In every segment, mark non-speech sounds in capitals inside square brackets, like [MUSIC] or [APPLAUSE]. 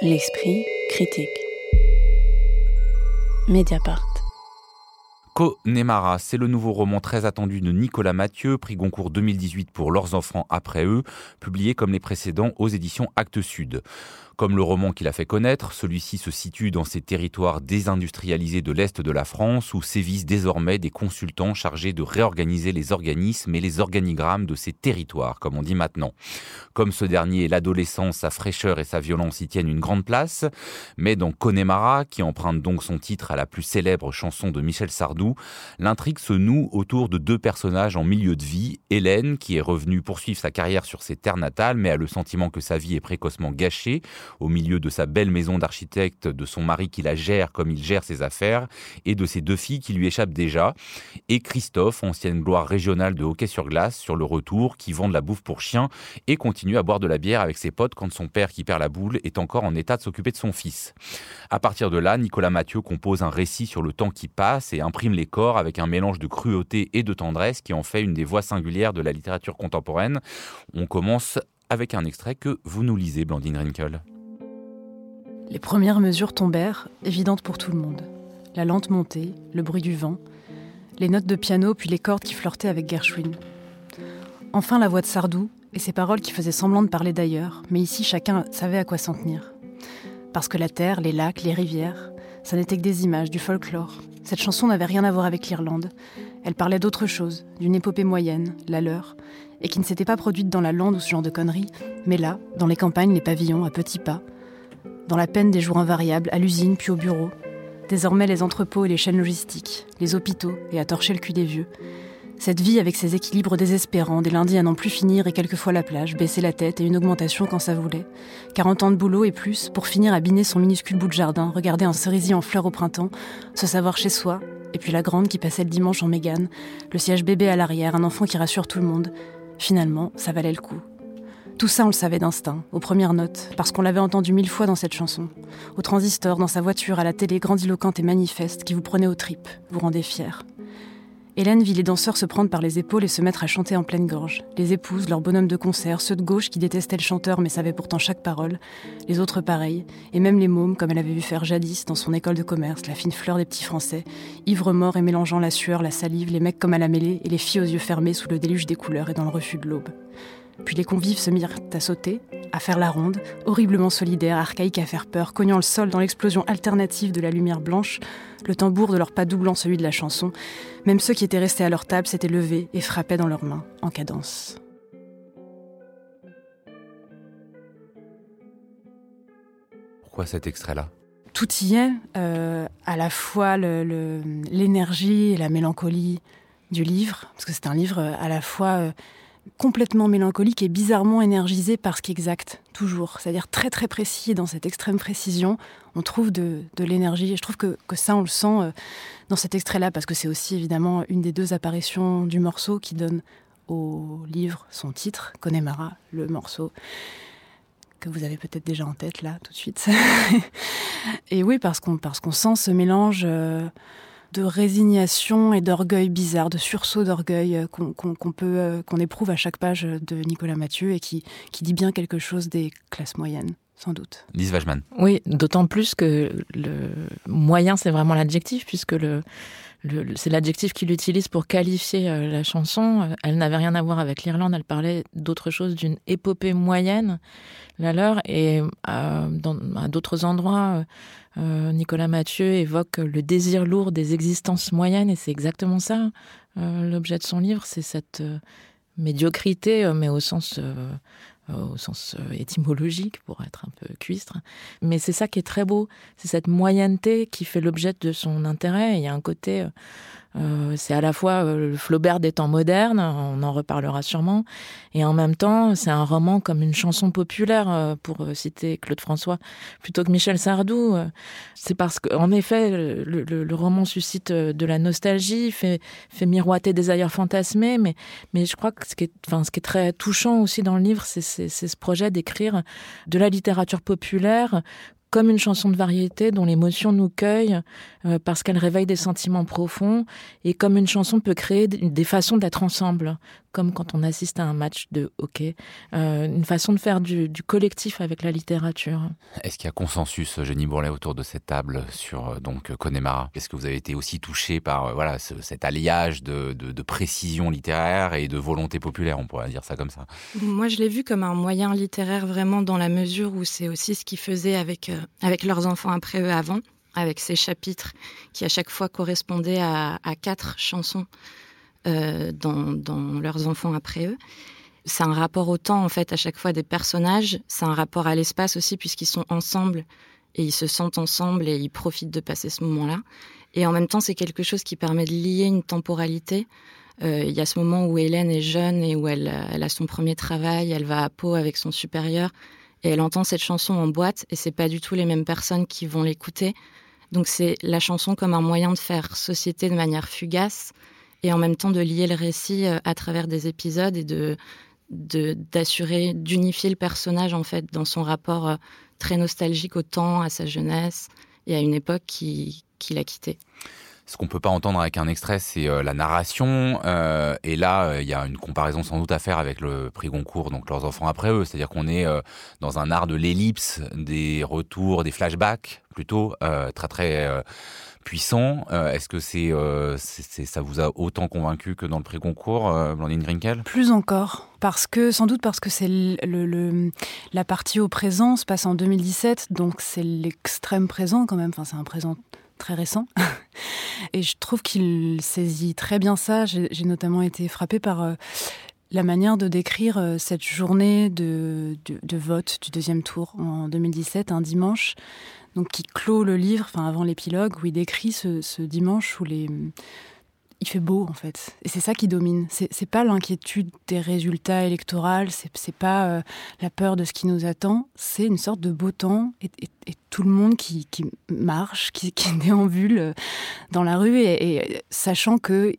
L'esprit critique. Mediapart. Connemara, c'est le nouveau roman très attendu de Nicolas Mathieu, prix Goncourt 2018 pour Leurs enfants après eux, publié comme les précédents aux éditions Actes Sud. Comme le roman qu'il a fait connaître, celui-ci se situe dans ces territoires désindustrialisés de l'Est de la France où sévissent désormais des consultants chargés de réorganiser les organismes et les organigrammes de ces territoires, comme on dit maintenant. Comme ce dernier, l'adolescence, sa fraîcheur et sa violence y tiennent une grande place, mais dans Connemara, qui emprunte donc son titre à la plus célèbre chanson de Michel Sardou, l'intrigue se noue autour de deux personnages en milieu de vie, Hélène, qui est revenue poursuivre sa carrière sur ses terres natales, mais a le sentiment que sa vie est précocement gâchée, au milieu de sa belle maison d'architecte, de son mari qui la gère comme il gère ses affaires, et de ses deux filles qui lui échappent déjà, et Christophe, ancienne gloire régionale de hockey sur glace, sur le retour, qui vend de la bouffe pour chiens et continue à boire de la bière avec ses potes quand son père qui perd la boule est encore en état de s'occuper de son fils. À partir de là, Nicolas Mathieu compose un récit sur le temps qui passe et imprime les corps avec un mélange de cruauté et de tendresse qui en fait une des voix singulières de la littérature contemporaine. On commence avec un extrait que vous nous lisez, Blandine Rinkel. Les premières mesures tombèrent, évidentes pour tout le monde. La lente montée, le bruit du vent, les notes de piano puis les cordes qui flirtaient avec Gershwin. Enfin la voix de Sardou et ses paroles qui faisaient semblant de parler d'ailleurs, mais ici chacun savait à quoi s'en tenir. Parce que la terre, les lacs, les rivières, ça n'était que des images, du folklore. Cette chanson n'avait rien à voir avec l'Irlande. Elle parlait d'autre chose, d'une épopée moyenne, la leur, et qui ne s'était pas produite dans la lande ou ce genre de conneries, mais là, dans les campagnes, les pavillons, à petits pas, dans la peine des jours invariables, à l'usine puis au bureau. Désormais les entrepôts et les chaînes logistiques, les hôpitaux et à torcher le cul des vieux. Cette vie avec ses équilibres désespérants, des lundis à n'en plus finir et quelquefois la plage, baisser la tête et une augmentation quand ça voulait. 40 ans de boulot et plus pour finir à biner son minuscule bout de jardin, regarder un cerisier en fleurs au printemps, se savoir chez soi, et puis la grande qui passait le dimanche en mégane, le siège bébé à l'arrière, un enfant qui rassure tout le monde. Finalement, ça valait le coup. Tout ça, on le savait d'instinct, aux premières notes, parce qu'on l'avait entendu mille fois dans cette chanson. Au transistor, dans sa voiture, à la télé grandiloquente et manifeste, qui vous prenait aux tripes, vous rendait fier. Hélène vit les danseurs se prendre par les épaules et se mettre à chanter en pleine gorge. Les épouses, leurs bonhommes de concert, ceux de gauche qui détestaient le chanteur mais savaient pourtant chaque parole, les autres pareils, et même les mômes comme elle avait vu faire jadis dans son école de commerce, la fine fleur des petits français, ivres morts et mélangeant la sueur, la salive, les mecs comme à la mêlée et les filles aux yeux fermés sous le déluge des couleurs et dans le refus de l'aube. Puis les convives se mirent à sauter, à faire la ronde, horriblement solidaires, archaïques à faire peur, cognant le sol dans l'explosion alternative de la lumière blanche, le tambour de leur pas doublant celui de la chanson. Même ceux qui étaient restés à leur table s'étaient levés et frappaient dans leurs mains, en cadence. Pourquoi cet extrait-là? Tout y est, euh, à la fois l'énergie et la mélancolie du livre, parce que c'est un livre à la fois... Euh, complètement mélancolique et bizarrement énergisé par ce qui exact, toujours. C'est-à-dire très très précis, dans cette extrême précision, on trouve de, l'énergie. Et je trouve que, ça, on le sent euh, dans cet extrait-là, parce que c'est aussi évidemment une des deux apparitions du morceau qui donne au livre son titre, Connemara, le morceau que vous avez peut-être déjà en tête là, tout de suite. [LAUGHS] et oui, parce qu'on parce qu'on sent ce mélange... Euh, de résignation et d'orgueil bizarre, de sursaut d'orgueil euh, qu'on peut, euh, qu'on éprouve à chaque page de Nicolas Mathieu et qui, qui dit bien quelque chose des classes moyennes sans doute. Lise Wajman. Oui, d'autant plus que le moyen, c'est vraiment l'adjectif, puisque le, c'est l'adjectif qu'il utilise pour qualifier euh, la chanson. Elle n'avait rien à voir avec l'Irlande, elle parlait d'autre chose, d'une épopée moyenne, la leur, et à d'autres endroits, euh, Nicolas Mathieu évoque le désir lourd des existences moyennes, et c'est exactement ça euh, l'objet de son livre, c'est cette euh, médiocrité, mais au sens au sens étymologique, pour être un peu cuistre. Mais c'est ça qui est très beau, c'est cette moyenneté qui fait l'objet de son intérêt. Il y a un côté euh, c'est à la fois euh, le Flaubert des temps modernes, on en reparlera sûrement, et en même temps, c'est un roman comme une chanson populaire, euh, pour citer Claude François, plutôt que Michel Sardou. C'est parce qu'en effet, le, roman suscite de la nostalgie, fait, fait miroiter des ailleurs fantasmés, mais, mais je crois que ce qui, est, enfin, ce qui est très touchant aussi dans le livre, c'est ce projet d'écrire de la littérature populaire comme une chanson de variété dont l'émotion nous cueille euh, parce qu'elle réveille des sentiments profonds et comme une chanson peut créer des façons d'être ensemble, comme quand on assiste à un match de hockey, euh, une façon de faire du, collectif avec la littérature. Est-ce qu'il y a consensus, Jenny Bourlet, autour de cette table sur euh, donc Connemara? Est-ce que vous avez été aussi touché par voilà cet alliage de, de, précision littéraire et de volonté populaire, on pourrait dire ça comme ça? Moi, je l'ai vu comme un moyen littéraire vraiment dans la mesure où c'est aussi ce qu'ils faisaient avec avec leurs enfants après eux avant, avec ces chapitres qui à chaque fois correspondaient à, quatre chansons euh, dans, leurs enfants après eux. C'est un rapport au temps en fait à chaque fois des personnages, c'est un rapport à l'espace aussi puisqu'ils sont ensemble et ils se sentent ensemble et ils profitent de passer ce moment-là. Et en même temps, c'est quelque chose qui permet de lier une temporalité. Euh, il y a ce moment où Hélène est jeune et où elle, elle, a son premier travail, elle va à Pau avec son supérieur et elle entend cette chanson en boîte et c'est pas du tout les mêmes personnes qui vont l'écouter. Donc c'est la chanson comme un moyen de faire société de manière fugace et en même temps de lier le récit euh, à travers des épisodes et de d'assurer d'unifier le personnage en fait dans son rapport euh, très nostalgique au temps, à sa jeunesse et à une époque qui, qui l'a quitté. Ce qu'on peut pas entendre avec un extrait, c'est euh, la narration. Euh, et là, euh, il y a une comparaison sans doute à faire avec le prix Goncourt, donc leurs enfants après eux. C'est-à-dire qu'on est, dans un art de l'ellipse, des retours, des flashbacks, plutôt très très puissant. Est-ce que c'est, ça vous a autant convaincu que dans le prix Goncourt, Blandine Grinkel? Plus encore, parce que sans doute parce que c'est la partie au présent se passe en 2017, donc c'est l'extrême présent quand même. Enfin, c'est un présent très récent. [LAUGHS] Et je trouve qu'il saisit très bien ça. J'ai notamment été frappée par euh, la manière de décrire euh, cette journée de, vote du deuxième tour en 2017, un dimanche, qui clôt le livre, enfin avant l'épilogue, où il décrit ce dimanche où les il fait beau en fait. Et c'est ça qui domine. C'est pas l'inquiétude des résultats électoraux, c'est pas euh, la peur de ce qui nous attend, c'est une sorte de beau temps et, tout le monde qui, marche, [LAUGHS] qui, déambule euh, dans la rue et, sachant que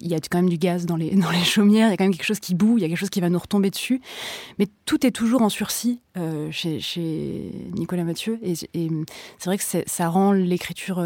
il y a quand même du gaz dans les, [LAUGHS] dans les chaumières, il y a quand même quelque chose qui boue, il y a quelque chose qui va nous retomber dessus. Mais tout est toujours en sursis euh, chez, Nicolas Mathieu. Et, c'est vrai que ça rend l'écriture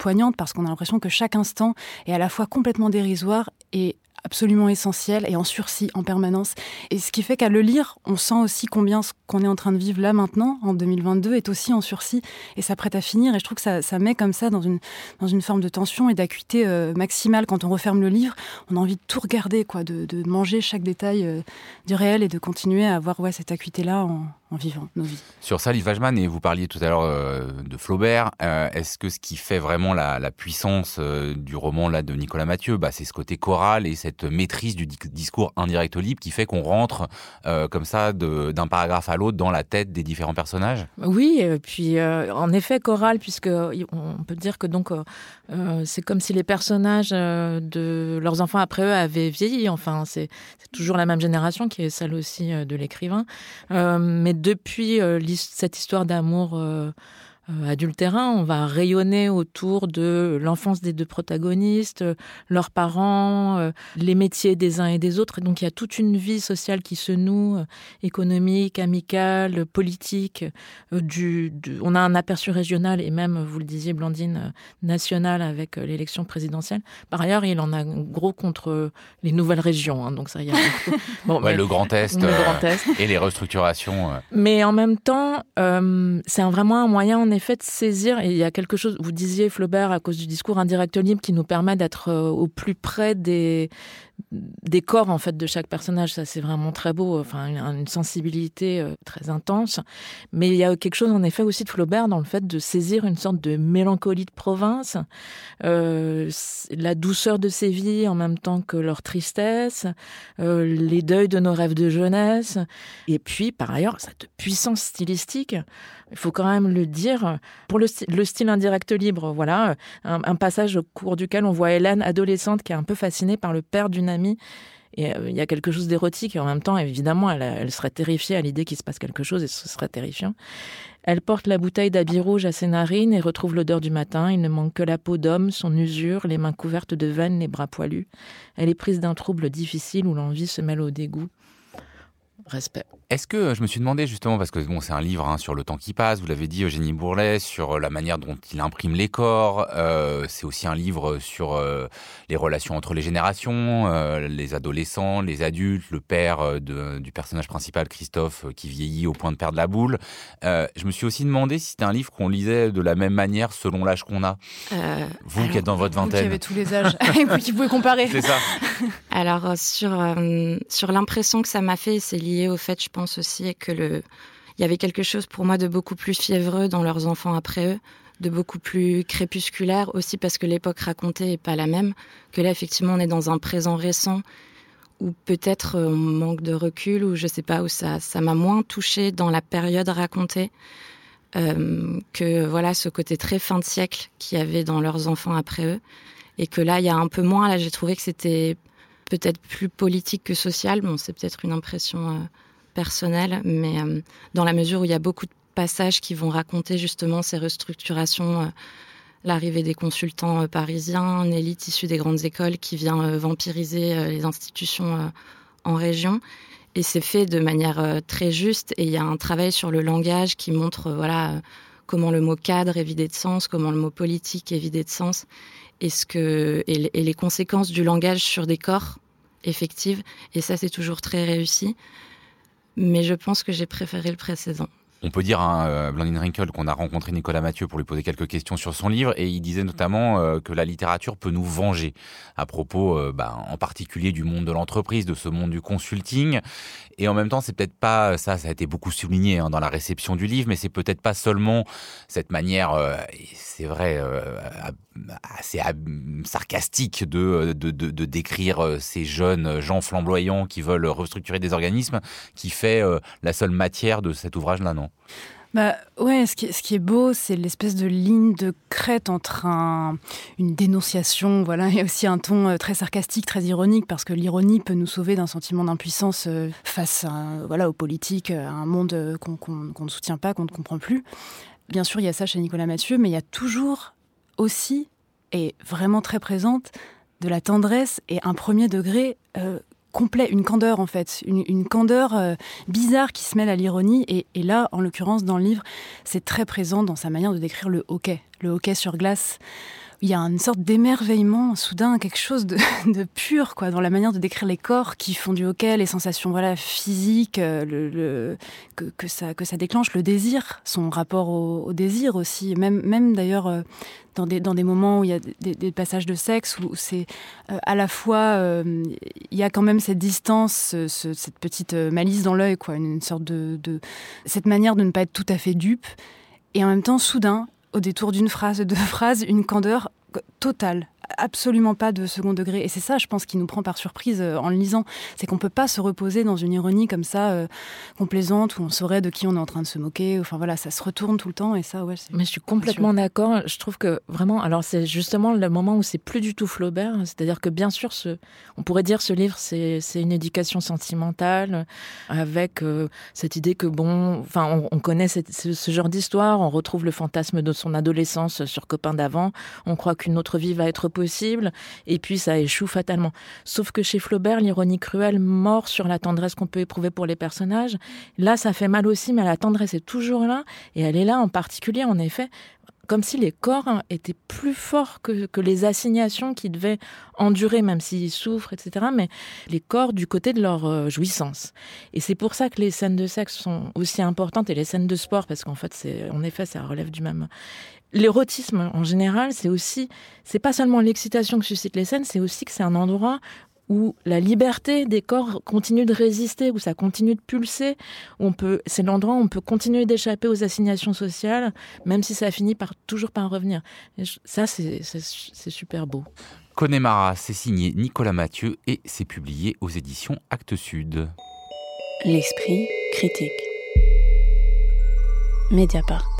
poignante parce qu'on a l'impression que chaque instant est à la fois complètement dérisoire et absolument essentiel et en sursis en permanence. Et ce qui fait qu'à le lire, on sent aussi combien ce qu'on est en train de vivre là maintenant, en 2022, est aussi en sursis et s'apprête à finir. Et je trouve que ça, ça, met comme ça dans une, dans une forme de tension et d'acuité euh, maximale. Quand on referme le livre, on a envie de tout regarder, quoi, de, manger chaque détail euh, du réel et de continuer à avoir ouais, cette acuité-là en, en vivant nos vies. Sur ça, Liv Wajman, et vous parliez tout à l'heure euh, de Flaubert, est-ce que ce qui fait vraiment la, la puissance du roman là de Nicolas Mathieu, bah, c'est ce côté choral et cette maîtrise du discours indirect libre qui fait qu'on rentre euh, comme ça d'un paragraphe à l'autre dans la tête des différents personnages? Oui, et puis euh, en effet choral, puisque on peut dire que donc euh, c'est comme si les personnages de leurs enfants après eux avaient vieilli. Enfin, c'est toujours la même génération qui est celle aussi de l'écrivain. mais depuis cette histoire d'amour euh, adultérin, on va rayonner autour de l'enfance des deux protagonistes, leurs parents, euh, les métiers des uns et des autres. donc il y a toute une vie sociale qui se noue, euh, économique, amicale, politique. Du, on a un aperçu régional et même, vous le disiez, Blandine, national avec l'élection présidentielle. Par ailleurs, il en a gros contre les nouvelles régions. Hein, donc ça, y a [LAUGHS] bon, le Grand Est, le Grand Est. et les restructurations. Mais en même temps, c'est vraiment un moyen, en effet, fait saisir, et il y a quelque chose, vous disiez Flaubert, à cause du discours indirect libre, qui nous permet d'être euh, au plus près des, des corps en fait de chaque personnage. Ça, c'est vraiment très beau. Enfin, une sensibilité euh, très intense. Mais il y a quelque chose en effet aussi de Flaubert dans le fait de saisir une sorte de mélancolie de province, euh, la douceur de ses vies en même temps que leur tristesse, les deuils de nos rêves de jeunesse, et puis par ailleurs cette puissance stylistique. Il faut quand même le dire. Pour le, style indirect libre, voilà, un, passage au cours duquel on voit Hélène, adolescente, qui est un peu fascinée par le père d'une amie et euh, il y a quelque chose d'érotique et en même temps, évidemment, elle, serait terrifiée à l'idée qu'il se passe quelque chose et ce serait terrifiant. Elle porte la bouteille d'habit rouge à ses narines et retrouve l'odeur du matin. Il ne manque que la peau d'homme, son usure, les mains couvertes de veines, les bras poilus. Elle est prise d'un trouble difficile où l'envie se mêle au dégoût. Respect. Est-ce que je me suis demandé justement, parce que bon, c'est un livre hein, sur le temps qui passe, vous l'avez dit Eugénie Bourlet, sur la manière dont il imprime les corps, euh, c'est aussi un livre sur euh, les relations entre les générations, euh, les adolescents, les adultes, le père du personnage principal, Christophe, qui vieillit au point de perdre la boule. je me suis aussi demandé si c'était un livre qu'on lisait de la même manière selon l'âge qu'on a. vous qui êtes dans votre vingtaine. Vous qui avez tous les âges, [LAUGHS] vous qui pouvez comparer. C'est ça. [LAUGHS] Alors sur, sur l'impression que ça m'a fait, c'est lié au fait, je pense, aussi que le, il y avait quelque chose pour moi de beaucoup plus fiévreux dans leurs enfants après eux, de beaucoup plus crépusculaire aussi parce que l'époque racontée est pas la même. Que là, effectivement, on est dans un présent récent où peut-être on manque de recul ou je sais pas où ça, ça m'a moins touché dans la période racontée. Euh, que voilà ce côté très fin de siècle qu'il y avait dans leurs enfants après eux et que là il y a un peu moins là j'ai trouvé que c'était peut-être plus politique que social bon c'est peut-être une impression euh, personnel, mais euh, dans la mesure où il y a beaucoup de passages qui vont raconter justement ces restructurations, euh, l'arrivée des consultants euh, parisiens, une élite issue des grandes écoles qui vient vampiriser les institutions en région. Et c'est fait de manière très juste. Et il y a un travail sur le langage qui montre voilà comment le mot cadre est vidé de sens, comment le mot politique est vidé de sens, et, ce que, et les conséquences du langage sur des corps effectives. Et ça, c'est toujours très réussi mais je pense que j'ai préféré le précédent. On peut dire à hein, Blandine Rinkel qu'on a rencontré Nicolas Mathieu pour lui poser quelques questions sur son livre et il disait notamment euh, que la littérature peut nous venger à propos euh, bah, en particulier du monde de l'entreprise, de ce monde du consulting et en même temps c'est peut-être pas ça, ça a été beaucoup souligné hein, dans la réception du livre, mais c'est peut-être pas seulement cette manière, euh, c'est vrai, assez sarcastique de, de, de, décrire ces jeunes gens flamboyants qui veulent restructurer des organismes qui fait la seule matière de cet ouvrage-là, non? Bah ouais, ce qui, est, ce qui est beau, c'est l'espèce de ligne de crête entre un, une dénonciation, voilà, et aussi un ton euh, très sarcastique, très ironique, parce que l'ironie peut nous sauver d'un sentiment d'impuissance euh, face à, voilà, aux politiques, à un monde qu'on ne soutient pas, qu'on ne comprend plus. Bien sûr, il y a ça chez Nicolas Mathieu, mais il y a toujours aussi, et vraiment très présente, de la tendresse et un premier degré euh, complet, une candeur en fait, une, candeur euh, bizarre qui se mêle à l'ironie. Et, et, là, en l'occurrence, dans le livre, c'est très présent dans sa manière de décrire le hockey, le hockey sur glace il y a une sorte d'émerveillement soudain, quelque chose [LAUGHS] de, pur quoi, dans la manière de décrire les corps qui font du hockey, les sensations voilà physiques, euh, que, ça déclenche, le désir, son rapport au, désir aussi, même même d'ailleurs euh, dans des dans des moments où il y a des, passages de sexe où c'est euh, à la fois il y a quand même cette distance, cette petite malice dans l'œil quoi, une sorte de, de cette manière de ne pas être tout à fait dupe et en même temps soudain au détour d'une phrase, de deux [LAUGHS] phrases, une candeur totale absolument pas de second degré. Et c'est ça, je pense, qui nous prend par surprise euh, en le lisant. C'est qu'on peut pas se reposer dans une ironie comme ça, euh, complaisante, où on saurait de qui on est en train de se moquer. Enfin voilà, ça se retourne tout le temps. Et ça, ouais. Mais je suis complètement d'accord. Je trouve que vraiment, alors c'est justement le moment où c'est plus du tout Flaubert. C'est-à-dire que bien sûr, ce, on pourrait dire ce livre, c'est une éducation sentimentale, avec euh, cette idée que bon, enfin, on, connaît ce, genre d'histoire, on retrouve le fantasme de son adolescence sur copain d'avant. On croit qu'une autre vie va être possible, et puis ça échoue fatalement. Sauf que chez Flaubert, l'ironie cruelle mord sur la tendresse qu'on peut éprouver pour les personnages. Là, ça fait mal aussi, mais la tendresse est toujours là, et elle est là en particulier, en effet, comme si les corps hein, étaient plus forts que, que, les assignations qu'ils devaient endurer, même s'ils souffrent, etc. Mais les corps du côté de leur euh, jouissance. Et c'est pour ça que les scènes de sexe sont aussi importantes et les scènes de sport, parce qu'en fait, c'est, en effet, ça relève du même. L'érotisme, en général, c'est aussi, c'est pas seulement l'excitation que suscitent les scènes, c'est aussi que c'est un endroit où la liberté des corps continue de résister, où ça continue de pulser, où on peut, c'est l'endroit où on peut continuer d'échapper aux assignations sociales, même si ça finit par toujours par revenir. ça, c'est super beau. Connemara, c'est signé Nicolas Mathieu et c'est publié aux éditions Actes Sud. L'esprit critique. Mediapart.